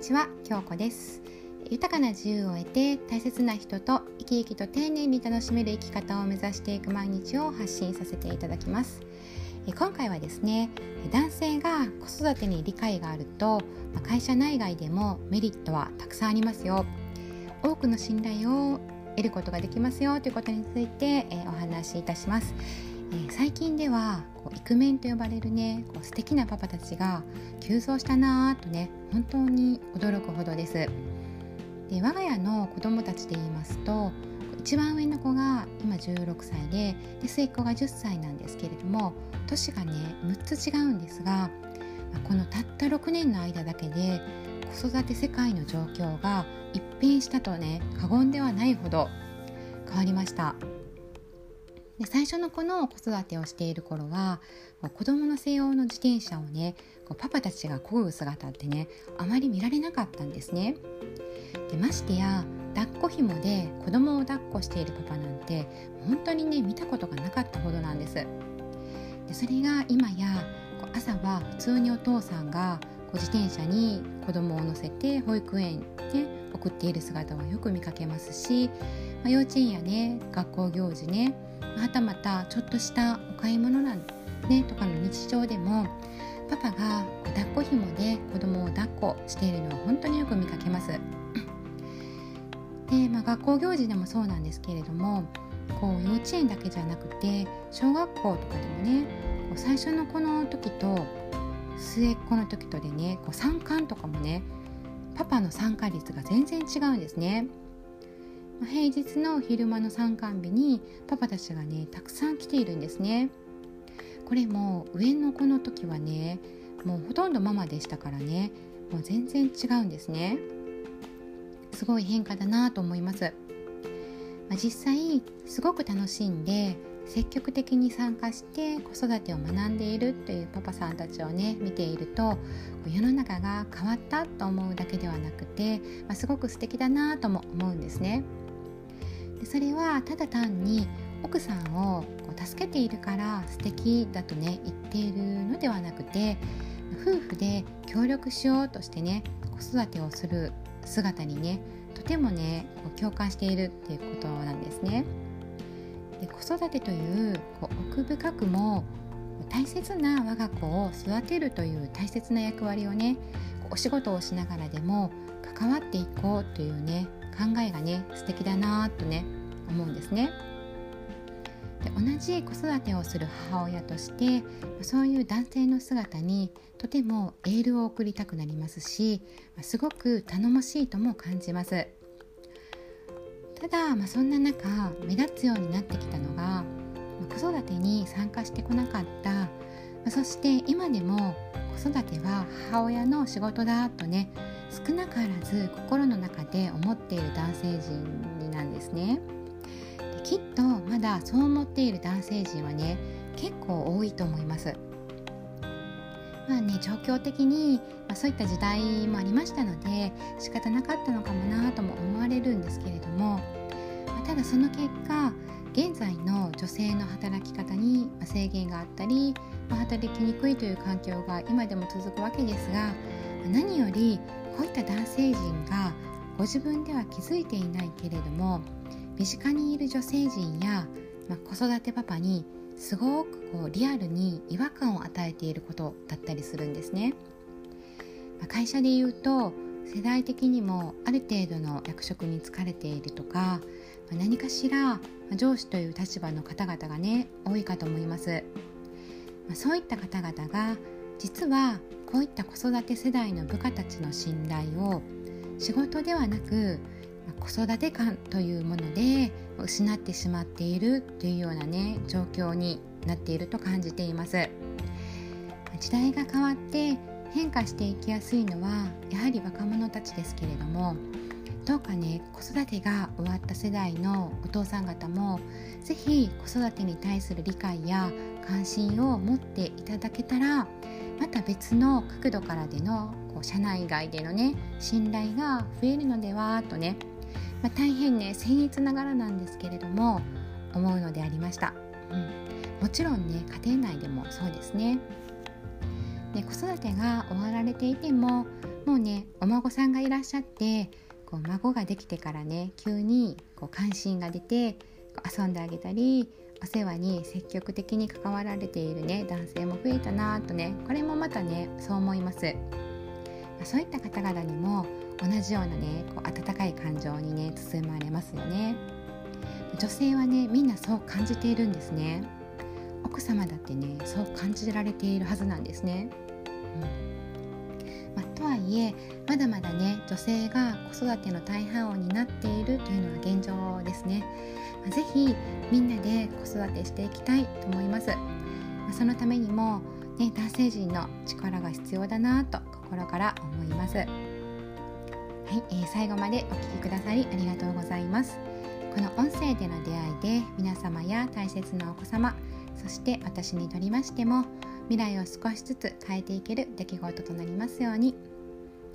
ちは京子です。豊かな自由を得て大切な人と生き生きと丁寧に楽しめる生き方を目指していく毎日を発信させていただきます。今回はですね男性が子育てに理解があると会社内外でもメリットはたくさんありますよ。多くの信頼を得ることができますよということについてお話しいたします。最近ではこうイクメンと呼ばれるねこう素敵なパパたちが急増したなぁとね本当に驚くほどです。で我が家の子供たちで言いますと一番上の子が今16歳でで末っ子が10歳なんですけれども年がね6つ違うんですがこのたった6年の間だけで子育て世界の状況が一変したとね過言ではないほど変わりました。で最初の子の子育てをしている頃は子供の専用の自転車をねこうパパたちが漕ぐ姿ってねあまり見られなかったんですね。でましてや抱っこ紐で子供を抱っこしているパパなんて本当にね見たことがなかったほどなんです。でそれが今や朝は普通にお父さんが自転車に子供を乗せて保育園で送っている姿はよく見かけますし、まあ、幼稚園やね学校行事ねはたまたちょっとしたお買い物なんねとかの日常でもパパが抱っこ紐で子供を抱っこしているのは本当によく見かけます。で、まあ、学校行事でもそうなんですけれどもこう幼稚園だけじゃなくて小学校とかでもね最初の子の時と末っ子の時とでねこう参観とかもねパパの参加率が全然違うんですね。平日の昼間の参観日にパパたちがねたくさん来ているんですね。これも上の子の時はねもうほとんどママでしたからねもう全然違うんですね。すごい変化だなと思います、まあ、実際すごく楽しんで積極的に参加して子育てを学んでいるというパパさんたちをね見ていると世の中が変わったと思うだけではなくて、まあ、すごく素敵だなとも思うんですね。でそれはただ単に奥さんをこう助けているから素敵だとね言っているのではなくて夫婦で協力しようとしてね子育てをする姿にねとてもねこう共感しているっていうことなんですね。で子育てというこう奥深くも大切な我が子を育てるという大切な役割をねお仕事をしながらでも関わっていこうというね考えがね素敵だなとね思うんですね。で同じ子育てをする母親としてそういう男性の姿にとてもエールを送りたくなりますしすごく頼もしいとも感じますただ、まあ、そんな中目立つようになってきたのが子育てに参加してこなかったそして今でも子育ては母親の仕事だとね少なからず心の中で思っている男性陣なんですね。できっとまだそう思っている男性陣はね結構多いと思います。まあね状況的に、まあ、そういった時代もありましたので仕方なかったのかもなとも思われるんですけれども、まあ、ただその結果現在の女性の働き方に制限があったり、まあ、働きにくいという環境が今でも続くわけですが何よりこういった男性陣がご自分では気づいていないけれども身近にいる女性陣や、まあ、子育てパパにすごくこうリアルに違和感を与えていることだったりするんですね。まあ、会社で言うと世代的にもある程度の役職に疲れているとか、ま、何かしら上司という立場の方々がね多いかと思います。ま、そういった方々が実はこういった子育て世代の部下たちの信頼を仕事ではなく子育て感というもので失ってしまっているというようなね状況になっていると感じています。時代が変わって変化していきやすいのはやはり若者たちですけれどもどうかね子育てが終わった世代のお父さん方も是非子育てに対する理解や関心を持っていただけたらまた別の角度からでのこう社内外でのね信頼が増えるのではとね、まあ、大変ね僭越ながらなんですけれども思うのでありました、うん、もちろんね家庭内でもそうですね。で子育てが終わられていてももうねお孫さんがいらっしゃってこう孫ができてからね急にこう関心が出て遊んであげたりお世話に積極的に関わられているね男性も増えたなとねこれもまたねそう思います。そういった方々にも同じようなねこう温かい感情にね包まれますよね。女性はねみんなそう感じているんですね。奥様だってねそう感じられているはずなんですね、うん。まあ、とはいえまだまだね女性が子育ての大半を担っているというのは現状ですね、まあ、ぜひみんなで子育てしていきたいと思います、ま、そのためにも、ね、男性陣の力が必要だなと心から思います。はい、えー、最後までお聴きくださりありがとうございます。この音声での出会いで皆様や大切なお子様そして私にとりましても未来を少しずつ変えていける出来事となりますように、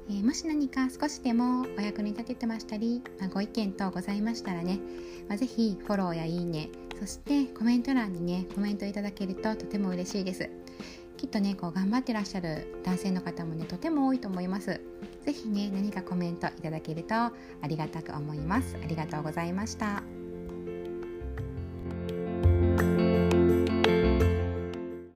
えー、もし何か少しでもお役に立ててましたり、まあ、ご意見等ございましたらね、まあ、ぜひフォローやいいねそしてコメント欄にねコメントいただけるととても嬉しいです。きっとねこう頑張ってらっしゃる男性の方もねとても多いと思います。是非ね何かコメントいただけるとありがたく思います。ありがとうございました。